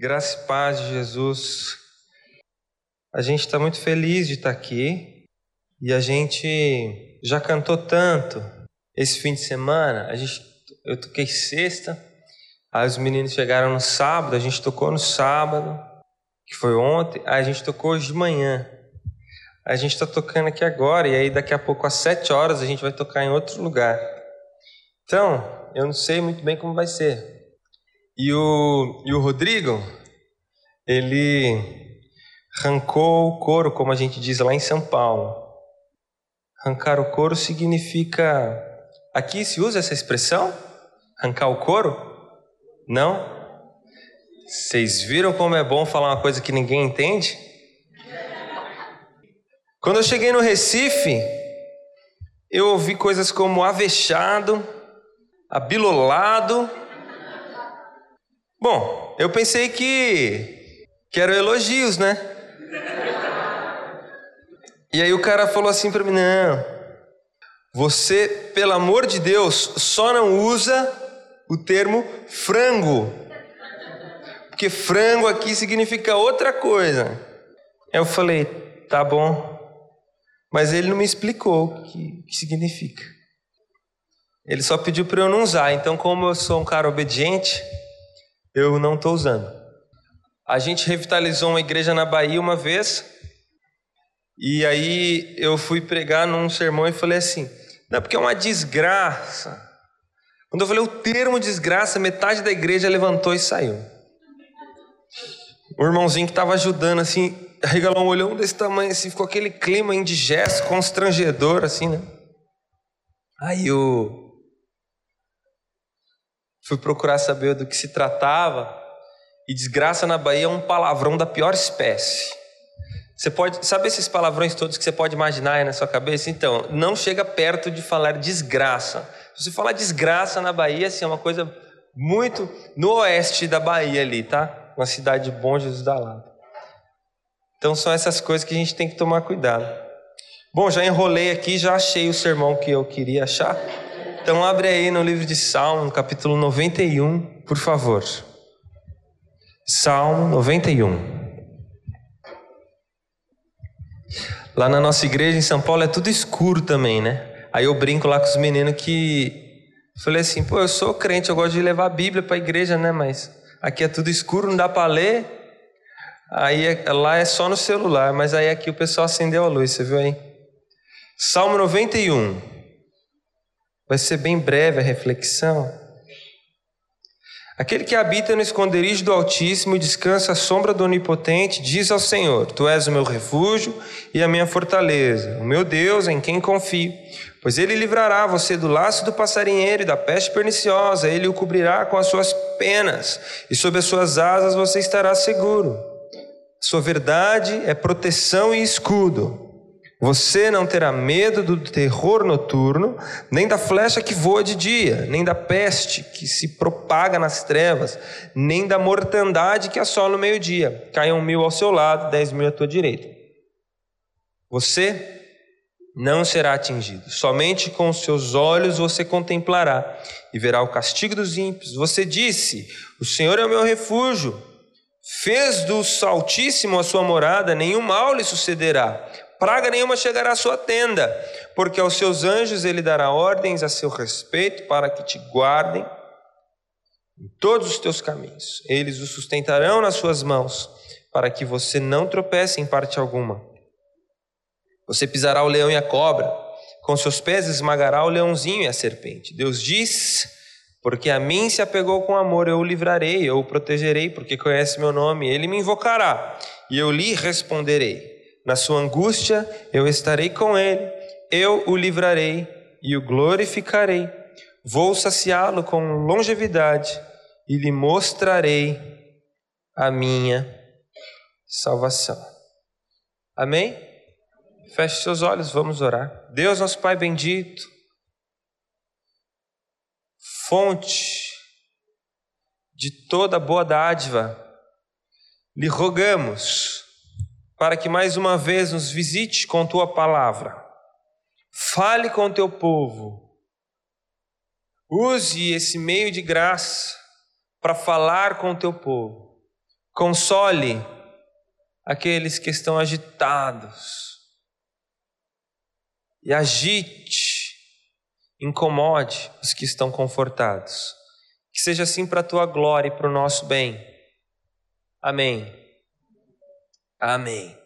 Graça e paz de Jesus. A gente está muito feliz de estar tá aqui e a gente já cantou tanto esse fim de semana. A gente, eu toquei sexta, aí os meninos chegaram no sábado, a gente tocou no sábado, que foi ontem, aí a gente tocou hoje de manhã. A gente está tocando aqui agora e aí daqui a pouco às sete horas a gente vai tocar em outro lugar. Então, eu não sei muito bem como vai ser. E o, e o Rodrigo, ele arrancou o couro, como a gente diz lá em São Paulo. Arrancar o couro significa. Aqui se usa essa expressão? Arrancar o couro? Não? Vocês viram como é bom falar uma coisa que ninguém entende? Quando eu cheguei no Recife, eu ouvi coisas como avexado, abilolado Bom, eu pensei que, eram elogios, né? E aí o cara falou assim para mim: não, você, pelo amor de Deus, só não usa o termo frango. Porque frango aqui significa outra coisa. Eu falei: tá bom. Mas ele não me explicou o que, que significa. Ele só pediu para eu não usar. Então, como eu sou um cara obediente, eu não estou usando. A gente revitalizou uma igreja na Bahia uma vez, e aí eu fui pregar num sermão e falei assim: não, porque é uma desgraça. Quando eu falei o termo desgraça, metade da igreja levantou e saiu. O irmãozinho que estava ajudando, assim, regalou um olhão desse tamanho, assim, ficou aquele clima indigesto, constrangedor, assim, né? Aí eu Fui procurar saber do que se tratava. E desgraça na Bahia é um palavrão da pior espécie. Você pode, sabe esses palavrões todos que você pode imaginar aí na sua cabeça? Então, não chega perto de falar desgraça. Se você falar desgraça na Bahia, assim, é uma coisa muito no oeste da Bahia ali, tá? Uma cidade de Bom Jesus da Lapa. Então são essas coisas que a gente tem que tomar cuidado. Bom, já enrolei aqui, já achei o sermão que eu queria achar. Então abre aí no livro de Salmo, capítulo 91, por favor. Salmo 91. Lá na nossa igreja em São Paulo é tudo escuro também, né? Aí eu brinco lá com os meninos que falei assim, pô, eu sou crente, eu gosto de levar a Bíblia para a igreja, né? Mas aqui é tudo escuro, não dá para ler. Aí é, lá é só no celular, mas aí aqui o pessoal acendeu a luz, você viu aí? Salmo 91. Vai ser bem breve a reflexão. Aquele que habita no esconderijo do Altíssimo e descansa à sombra do Onipotente, diz ao Senhor: Tu és o meu refúgio e a minha fortaleza, o meu Deus em quem confio. Pois ele livrará você do laço do passarinheiro e da peste perniciosa, ele o cobrirá com as suas penas, e sob as suas asas você estará seguro. Sua verdade é proteção e escudo. Você não terá medo do terror noturno, nem da flecha que voa de dia, nem da peste que se propaga nas trevas, nem da mortandade que assola no meio-dia. Caiam mil ao seu lado, dez mil à tua direita. Você não será atingido. Somente com os seus olhos você contemplará e verá o castigo dos ímpios. Você disse: O Senhor é o meu refúgio. Fez do Altíssimo a sua morada, nenhum mal lhe sucederá praga nenhuma chegará à sua tenda, porque aos seus anjos ele dará ordens a seu respeito para que te guardem em todos os teus caminhos. Eles o sustentarão nas suas mãos, para que você não tropece em parte alguma. Você pisará o leão e a cobra, com seus pés esmagará o leãozinho e a serpente. Deus diz: Porque a mim se apegou com amor, eu o livrarei, eu o protegerei, porque conhece meu nome. Ele me invocará e eu lhe responderei. Na sua angústia eu estarei com ele, eu o livrarei e o glorificarei. Vou saciá-lo com longevidade e lhe mostrarei a minha salvação. Amém? Feche seus olhos, vamos orar. Deus, nosso Pai bendito, fonte de toda boa dádiva, lhe rogamos para que mais uma vez nos visite com tua palavra. Fale com teu povo. Use esse meio de graça para falar com teu povo. Console aqueles que estão agitados. E agite, incomode os que estão confortados. Que seja assim para a tua glória e para o nosso bem. Amém. Amém.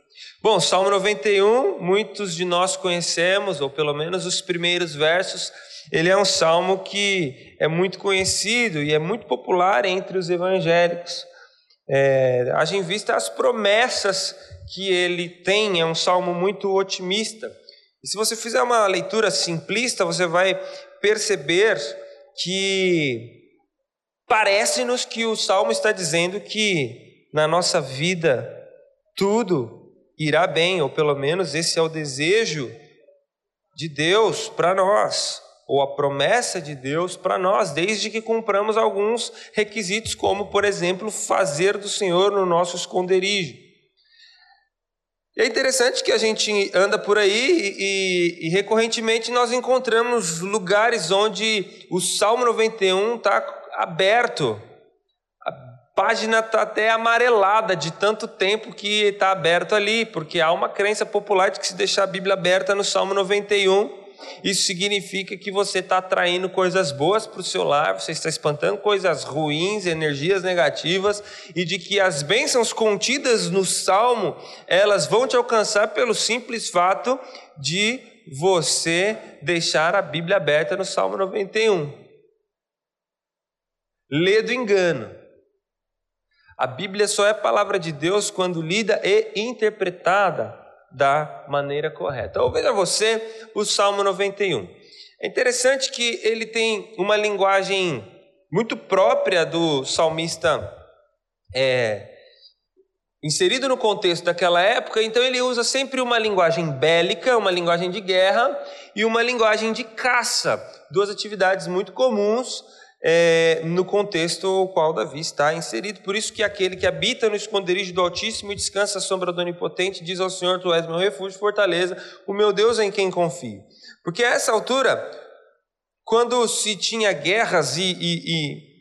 Bom, Salmo 91, muitos de nós conhecemos, ou pelo menos os primeiros versos. Ele é um salmo que é muito conhecido e é muito popular entre os evangélicos. É, haja em vista as promessas que ele tem, é um salmo muito otimista. E se você fizer uma leitura simplista, você vai perceber que parece-nos que o salmo está dizendo que na nossa vida tudo irá bem, ou pelo menos esse é o desejo de Deus para nós, ou a promessa de Deus para nós, desde que cumpramos alguns requisitos, como, por exemplo, fazer do Senhor no nosso esconderijo. E é interessante que a gente anda por aí e, e, recorrentemente nós encontramos lugares onde o Salmo 91 está aberto página está até amarelada de tanto tempo que está aberto ali, porque há uma crença popular de que se deixar a Bíblia aberta no Salmo 91, isso significa que você está atraindo coisas boas para o seu lar, você está espantando coisas ruins, energias negativas, e de que as bênçãos contidas no Salmo, elas vão te alcançar pelo simples fato de você deixar a Bíblia aberta no Salmo 91. Lê do engano. A Bíblia só é palavra de Deus quando lida e interpretada da maneira correta. Ou veja você o Salmo 91. É interessante que ele tem uma linguagem muito própria do salmista é, inserido no contexto daquela época, então ele usa sempre uma linguagem bélica, uma linguagem de guerra e uma linguagem de caça, duas atividades muito comuns é, no contexto ao qual Davi está inserido. Por isso que aquele que habita no esconderijo do Altíssimo e descansa à sombra do Onipotente diz ao Senhor: Tu és meu refúgio, fortaleza, o meu Deus em quem confio. Porque a essa altura, quando se tinha guerras e, e, e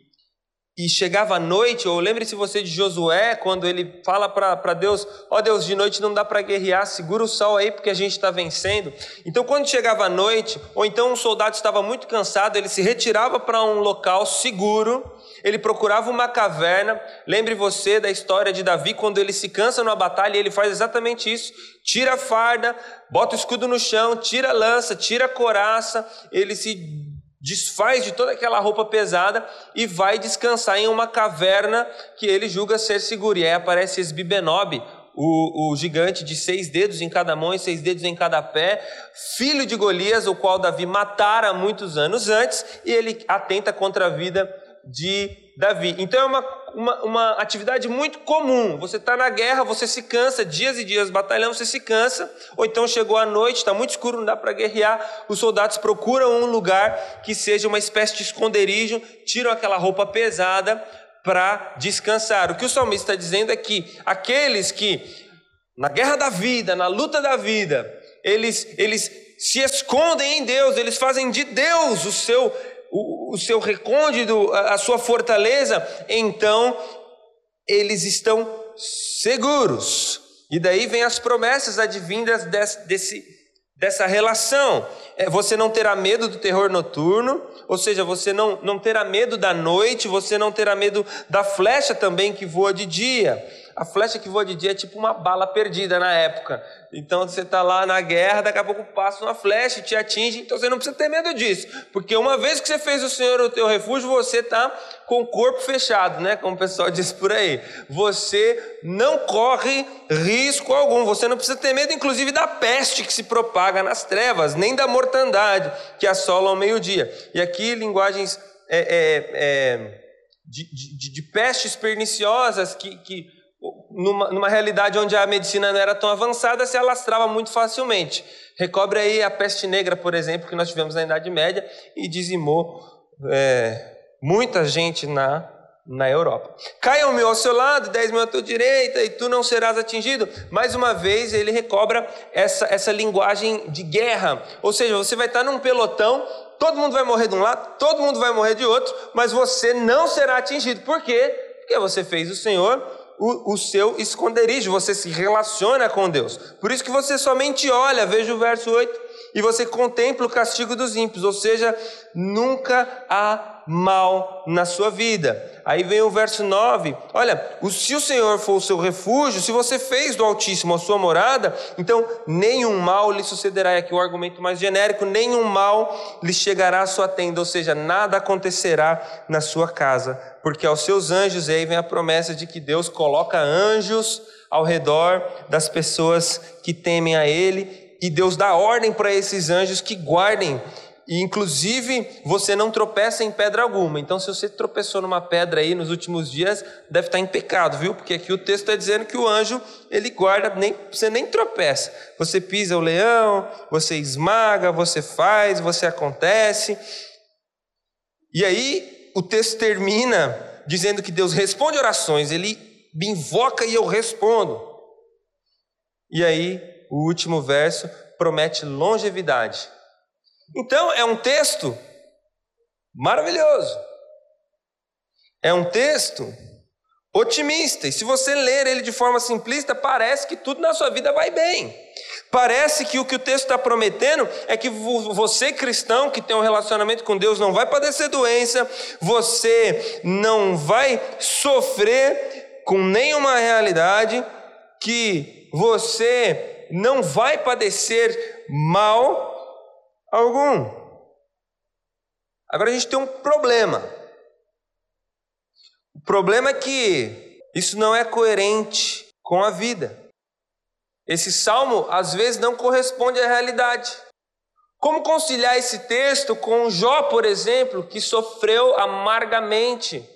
e chegava a noite, ou lembre-se você de Josué, quando ele fala para Deus: Ó oh Deus, de noite não dá para guerrear, segura o sol aí porque a gente está vencendo. Então, quando chegava a noite, ou então um soldado estava muito cansado, ele se retirava para um local seguro, ele procurava uma caverna. Lembre você da história de Davi, quando ele se cansa numa batalha, ele faz exatamente isso: tira a farda, bota o escudo no chão, tira a lança, tira a coraça, ele se desfaz de toda aquela roupa pesada e vai descansar em uma caverna que ele julga ser segura. E aí aparece Esbibenob, o, o gigante de seis dedos em cada mão e seis dedos em cada pé, filho de Golias, o qual Davi matara muitos anos antes, e ele atenta contra a vida de Davi. Então é uma, uma, uma atividade muito comum. Você está na guerra, você se cansa, dias e dias batalhando, você se cansa, ou então chegou a noite, está muito escuro, não dá para guerrear. Os soldados procuram um lugar que seja uma espécie de esconderijo, tiram aquela roupa pesada para descansar. O que o salmista está dizendo é que aqueles que, na guerra da vida, na luta da vida, eles, eles se escondem em Deus, eles fazem de Deus o seu o, o seu recôndito, a, a sua fortaleza, então eles estão seguros. E daí vem as promessas advindas desse, desse, dessa relação. É, você não terá medo do terror noturno, ou seja, você não, não terá medo da noite, você não terá medo da flecha também que voa de dia. A flecha que voa de dia é tipo uma bala perdida na época. Então você está lá na guerra, daqui a pouco passa uma flecha e te atinge, então você não precisa ter medo disso, porque uma vez que você fez o Senhor o teu refúgio, você está com o corpo fechado, né? Como o pessoal diz por aí. Você não corre risco algum, você não precisa ter medo, inclusive, da peste que se propaga nas trevas, nem da mortandade que assola ao meio-dia. E aqui, linguagens é, é, é, de, de, de, pestes perniciosas que, que numa, numa realidade onde a medicina não era tão avançada, se alastrava muito facilmente. Recobre aí a peste negra, por exemplo, que nós tivemos na Idade Média e dizimou é, muita gente na na Europa. Caiam mil ao seu lado, dez mil à tua direita, e tu não serás atingido. Mais uma vez, ele recobra essa, essa linguagem de guerra. Ou seja, você vai estar num pelotão, todo mundo vai morrer de um lado, todo mundo vai morrer de outro, mas você não será atingido. Por quê? Porque você fez o Senhor o, o seu esconderijo, você se relaciona com Deus. Por isso que você somente olha, veja o verso 8, e você contempla o castigo dos ímpios, ou seja, nunca há mal na sua vida. Aí vem o verso 9: olha, se o Senhor for o seu refúgio, se você fez do Altíssimo a sua morada, então nenhum mal lhe sucederá. E aqui o argumento mais genérico: nenhum mal lhe chegará à sua tenda, ou seja, nada acontecerá na sua casa, porque aos seus anjos, e aí vem a promessa de que Deus coloca anjos ao redor das pessoas que temem a Ele, e Deus dá ordem para esses anjos que guardem e inclusive você não tropeça em pedra alguma. Então, se você tropeçou numa pedra aí nos últimos dias, deve estar em pecado, viu? Porque aqui o texto está dizendo que o anjo ele guarda, nem, você nem tropeça. Você pisa o leão, você esmaga, você faz, você acontece. E aí o texto termina dizendo que Deus responde orações, ele me invoca e eu respondo. E aí o último verso promete longevidade. Então, é um texto maravilhoso. É um texto otimista. E se você ler ele de forma simplista, parece que tudo na sua vida vai bem. Parece que o que o texto está prometendo é que você, cristão, que tem um relacionamento com Deus, não vai padecer doença, você não vai sofrer com nenhuma realidade, que você não vai padecer mal algum. Agora a gente tem um problema. O problema é que isso não é coerente com a vida. Esse salmo às vezes não corresponde à realidade. Como conciliar esse texto com Jó, por exemplo, que sofreu amargamente?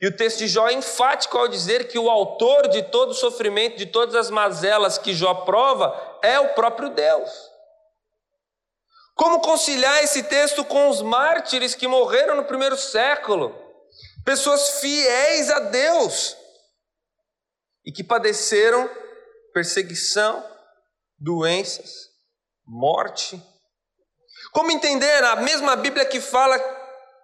E o texto de Jó é enfático ao dizer que o autor de todo o sofrimento, de todas as mazelas que Jó prova, é o próprio Deus. Como conciliar esse texto com os mártires que morreram no primeiro século? Pessoas fiéis a Deus e que padeceram perseguição, doenças, morte. Como entender a mesma Bíblia que fala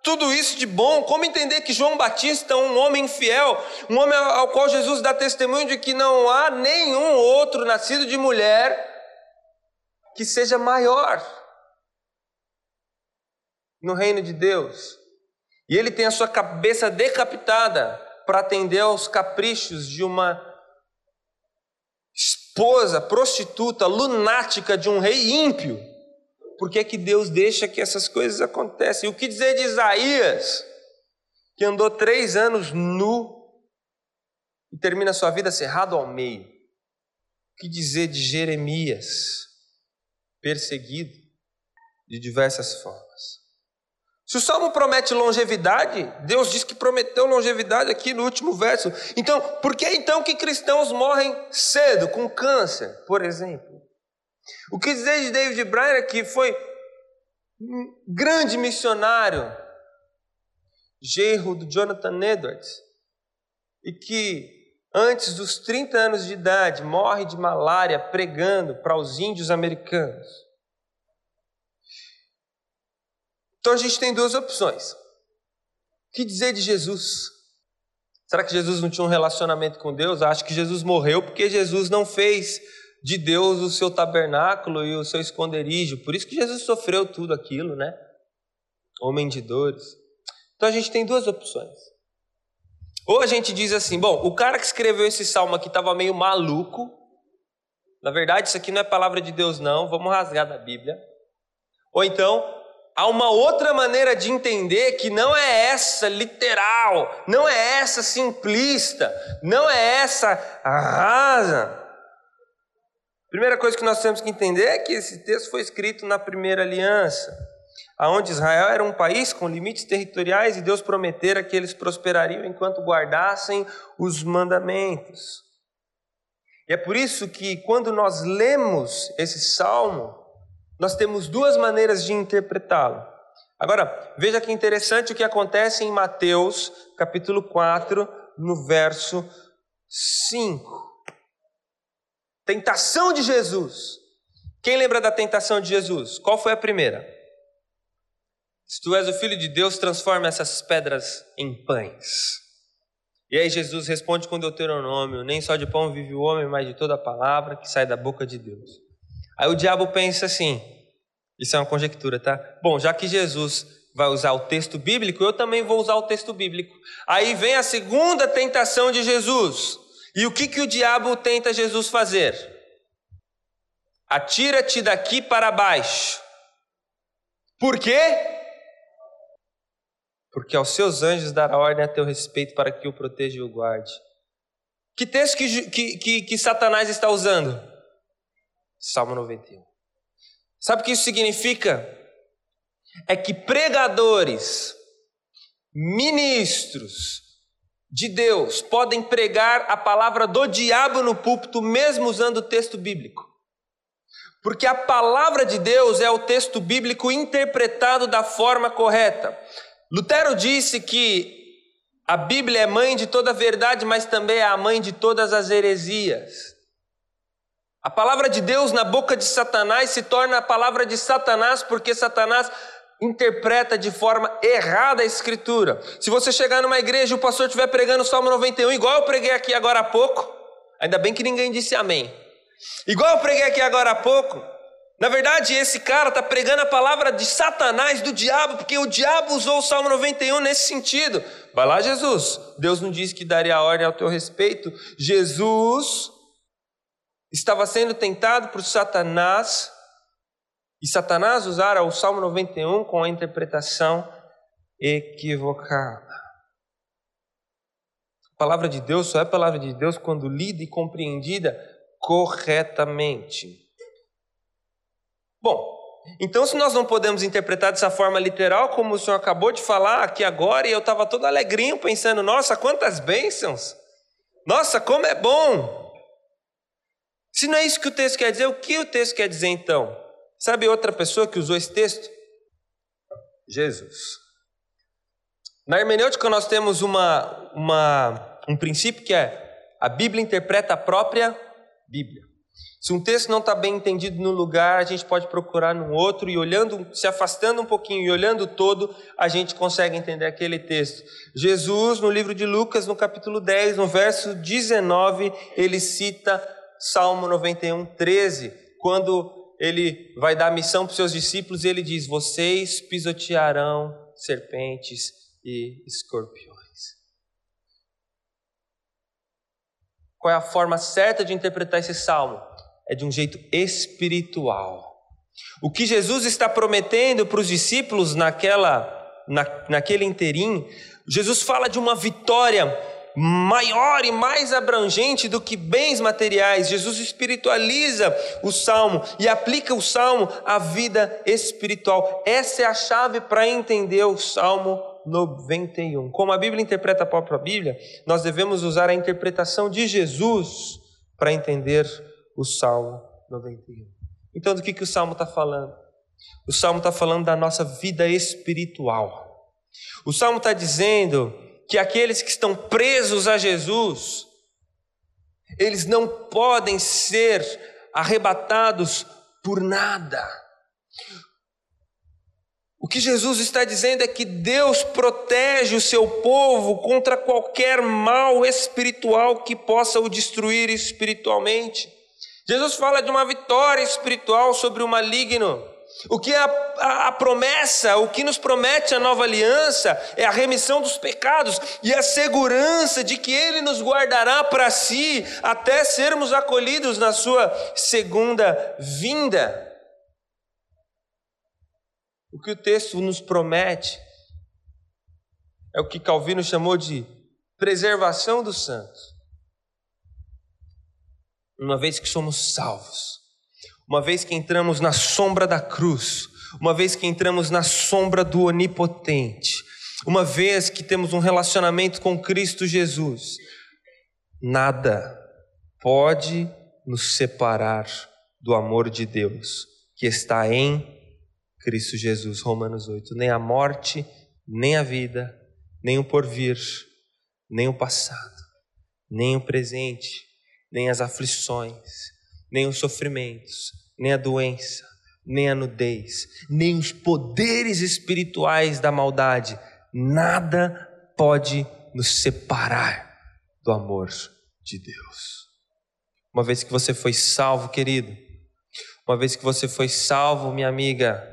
tudo isso de bom? Como entender que João Batista, um homem fiel, um homem ao qual Jesus dá testemunho de que não há nenhum outro nascido de mulher que seja maior? No reino de Deus. E ele tem a sua cabeça decapitada para atender aos caprichos de uma esposa prostituta, lunática de um rei ímpio. Por que, é que Deus deixa que essas coisas aconteçam? E o que dizer de Isaías, que andou três anos nu e termina sua vida cerrado ao meio? O que dizer de Jeremias, perseguido de diversas formas? Se o salmo promete longevidade, Deus diz que prometeu longevidade aqui no último verso. Então, por que então que cristãos morrem cedo, com câncer, por exemplo? O que dizer de David Bryan, que foi um grande missionário, genro do Jonathan Edwards, e que antes dos 30 anos de idade morre de malária pregando para os índios americanos. Então a gente tem duas opções. O que dizer de Jesus? Será que Jesus não tinha um relacionamento com Deus? Acho que Jesus morreu porque Jesus não fez de Deus o seu tabernáculo e o seu esconderijo. Por isso que Jesus sofreu tudo aquilo, né? Homem de dores. Então a gente tem duas opções. Ou a gente diz assim: bom, o cara que escreveu esse salmo aqui estava meio maluco. Na verdade, isso aqui não é palavra de Deus, não. Vamos rasgar da Bíblia. Ou então, há uma outra maneira de entender que não é essa literal, não é essa simplista, não é essa rasa. Primeira coisa que nós temos que entender é que esse texto foi escrito na primeira aliança, aonde Israel era um país com limites territoriais e Deus prometera que eles prosperariam enquanto guardassem os mandamentos. E é por isso que quando nós lemos esse salmo, nós temos duas maneiras de interpretá-lo. Agora, veja que interessante o que acontece em Mateus, capítulo 4, no verso 5. Tentação de Jesus. Quem lembra da tentação de Jesus? Qual foi a primeira? Se tu és o filho de Deus, transforma essas pedras em pães. E aí Jesus responde com Deuteronômio: Nem só de pão vive o homem, mas de toda a palavra que sai da boca de Deus. Aí o diabo pensa assim: Isso é uma conjectura, tá? Bom, já que Jesus vai usar o texto bíblico, eu também vou usar o texto bíblico. Aí vem a segunda tentação de Jesus. E o que, que o diabo tenta Jesus fazer? Atira-te daqui para baixo. Por quê? Porque aos seus anjos dará ordem a teu respeito para que o proteja e o guarde. Que texto que, que, que, que Satanás está usando? Salmo 91. Sabe o que isso significa? É que pregadores, ministros, de Deus podem pregar a palavra do diabo no púlpito, mesmo usando o texto bíblico. Porque a palavra de Deus é o texto bíblico interpretado da forma correta. Lutero disse que a Bíblia é mãe de toda verdade, mas também é a mãe de todas as heresias. A palavra de Deus na boca de Satanás se torna a palavra de Satanás, porque Satanás interpreta de forma errada a escritura. Se você chegar numa igreja e o pastor estiver pregando o Salmo 91, igual eu preguei aqui agora há pouco, ainda bem que ninguém disse amém. Igual eu preguei aqui agora há pouco, na verdade esse cara está pregando a palavra de Satanás, do diabo, porque o diabo usou o Salmo 91 nesse sentido. Vai lá, Jesus. Deus não disse que daria ordem ao teu respeito. Jesus estava sendo tentado por Satanás e Satanás usara o Salmo 91 com a interpretação equivocada. A palavra de Deus só é palavra de Deus quando lida e compreendida corretamente. Bom, então se nós não podemos interpretar dessa forma literal, como o senhor acabou de falar aqui agora, e eu estava todo alegrinho pensando: nossa, quantas bênçãos! Nossa, como é bom! Se não é isso que o texto quer dizer, o que o texto quer dizer então? Sabe outra pessoa que usou esse texto? Jesus. Na hermenêutica nós temos uma, uma, um princípio que é a Bíblia interpreta a própria Bíblia. Se um texto não está bem entendido no lugar, a gente pode procurar no outro e olhando, se afastando um pouquinho e olhando todo, a gente consegue entender aquele texto. Jesus, no livro de Lucas, no capítulo 10, no verso 19, ele cita Salmo 91, 13, quando ele vai dar missão para os seus discípulos ele diz: Vocês pisotearão serpentes e escorpiões. Qual é a forma certa de interpretar esse salmo? É de um jeito espiritual. O que Jesus está prometendo para os discípulos naquela, na, naquele inteirinho, Jesus fala de uma vitória maior e mais abrangente do que bens materiais. Jesus espiritualiza o salmo e aplica o salmo à vida espiritual. Essa é a chave para entender o salmo 91. Como a Bíblia interpreta a própria Bíblia, nós devemos usar a interpretação de Jesus para entender o salmo 91. Então, do que, que o salmo está falando? O salmo está falando da nossa vida espiritual. O salmo está dizendo que aqueles que estão presos a Jesus, eles não podem ser arrebatados por nada. O que Jesus está dizendo é que Deus protege o seu povo contra qualquer mal espiritual que possa o destruir espiritualmente. Jesus fala de uma vitória espiritual sobre o maligno. O que é a, a, a, promessa, o que nos promete a nova aliança é a remissão dos pecados e a segurança de que Ele nos guardará para si até sermos acolhidos na Sua segunda vinda. O que o texto nos promete é o que Calvino chamou de preservação dos santos. Uma vez que somos salvos uma vez que entramos na sombra da cruz, uma vez que entramos na sombra do Onipotente, uma vez que temos um relacionamento com Cristo Jesus, nada pode nos separar do amor de Deus que está em Cristo Jesus, Romanos 8. Nem a morte, nem a vida, nem o porvir, nem o passado, nem o presente, nem as aflições, nem os sofrimentos, nem a doença, nem a nudez, nem os poderes espirituais da maldade, nada pode nos separar do amor de Deus. Uma vez que você foi salvo, querido, uma vez que você foi salvo, minha amiga,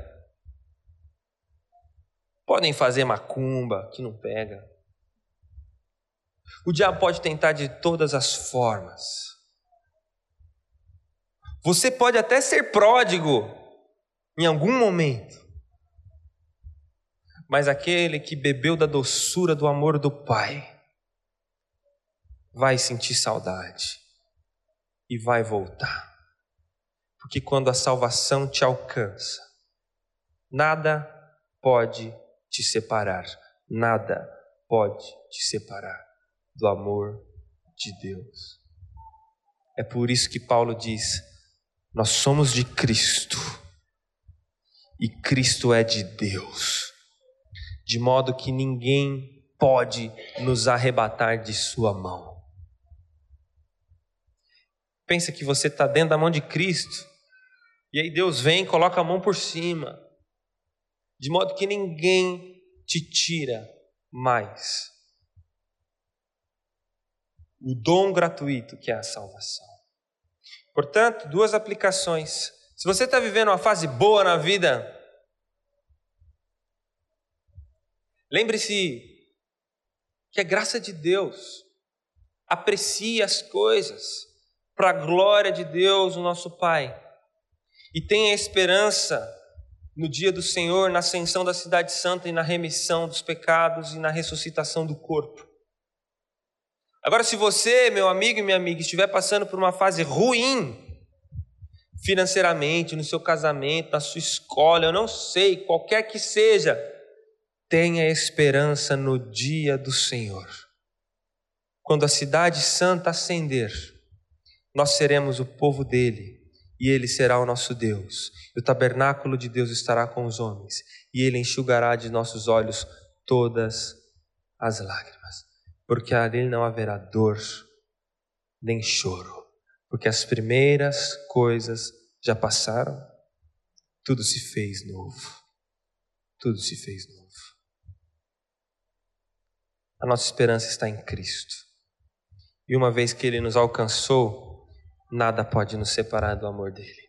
podem fazer macumba, que não pega. O diabo pode tentar de todas as formas. Você pode até ser pródigo em algum momento, mas aquele que bebeu da doçura do amor do Pai vai sentir saudade e vai voltar. Porque quando a salvação te alcança, nada pode te separar, nada pode te separar do amor de Deus. É por isso que Paulo diz: nós somos de Cristo e Cristo é de Deus, de modo que ninguém pode nos arrebatar de Sua mão. Pensa que você está dentro da mão de Cristo, e aí Deus vem e coloca a mão por cima, de modo que ninguém te tira mais o dom gratuito que é a salvação. Portanto, duas aplicações. Se você está vivendo uma fase boa na vida, lembre-se que é graça de Deus. Aprecie as coisas para a glória de Deus, o nosso Pai. E tenha esperança no dia do Senhor, na ascensão da cidade santa e na remissão dos pecados e na ressuscitação do corpo. Agora, se você, meu amigo e minha amiga, estiver passando por uma fase ruim, financeiramente, no seu casamento, na sua escola, eu não sei, qualquer que seja, tenha esperança no dia do Senhor. Quando a cidade santa ascender, nós seremos o povo dele e ele será o nosso Deus. E o tabernáculo de Deus estará com os homens e ele enxugará de nossos olhos todas as lágrimas, porque ali não haverá dor nem choro porque as primeiras coisas já passaram, tudo se fez novo. Tudo se fez novo. A nossa esperança está em Cristo. E uma vez que Ele nos alcançou, nada pode nos separar do amor dele.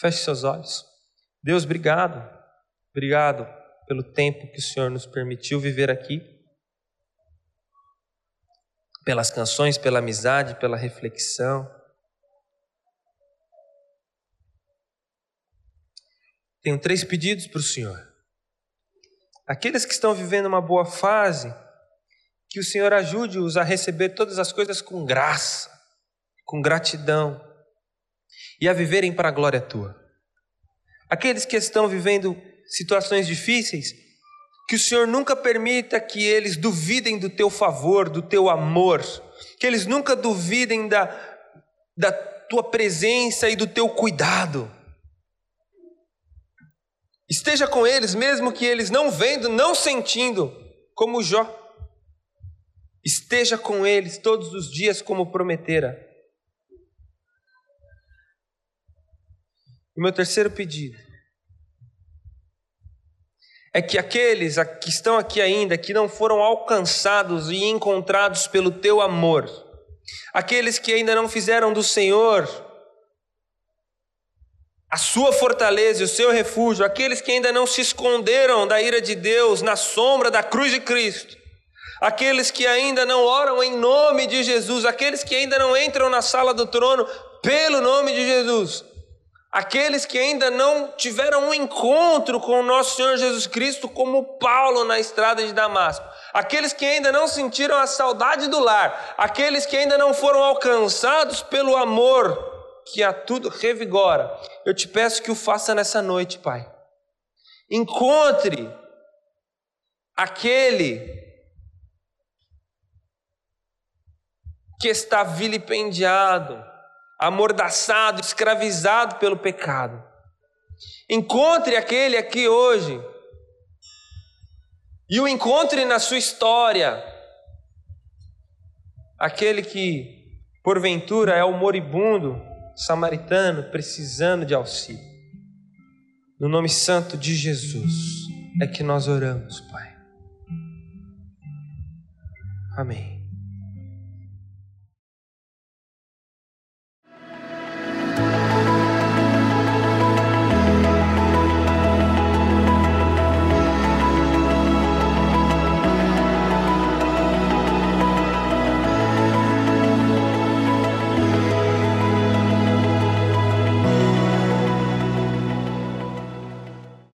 Feche seus olhos. Deus, obrigado. Obrigado pelo tempo que o Senhor nos permitiu viver aqui pelas canções, pela amizade, pela reflexão. Tenho três pedidos para o Senhor. Aqueles que estão vivendo uma boa fase, que o Senhor ajude-os a receber todas as coisas com graça, com gratidão e a viverem para a glória tua. Aqueles que estão vivendo situações difíceis, que o Senhor nunca permita que eles duvidem do teu favor, do teu amor, que eles nunca duvidem da, da tua presença e do teu cuidado. Esteja com eles, mesmo que eles não vendo, não sentindo, como Jó. Esteja com eles todos os dias, como prometera. O meu terceiro pedido é que aqueles que estão aqui ainda, que não foram alcançados e encontrados pelo teu amor, aqueles que ainda não fizeram do Senhor a sua fortaleza e o seu refúgio, aqueles que ainda não se esconderam da ira de Deus na sombra da cruz de Cristo, aqueles que ainda não oram em nome de Jesus, aqueles que ainda não entram na sala do trono pelo nome de Jesus, Aqueles que ainda não tiveram um encontro com o nosso Senhor Jesus Cristo, como Paulo na estrada de Damasco. Aqueles que ainda não sentiram a saudade do lar. Aqueles que ainda não foram alcançados pelo amor que a tudo revigora. Eu te peço que o faça nessa noite, Pai. Encontre aquele que está vilipendiado amordaçado, escravizado pelo pecado. Encontre aquele aqui hoje e o encontre na sua história. Aquele que, porventura, é o moribundo samaritano precisando de auxílio. No nome santo de Jesus é que nós oramos, Pai. Amém.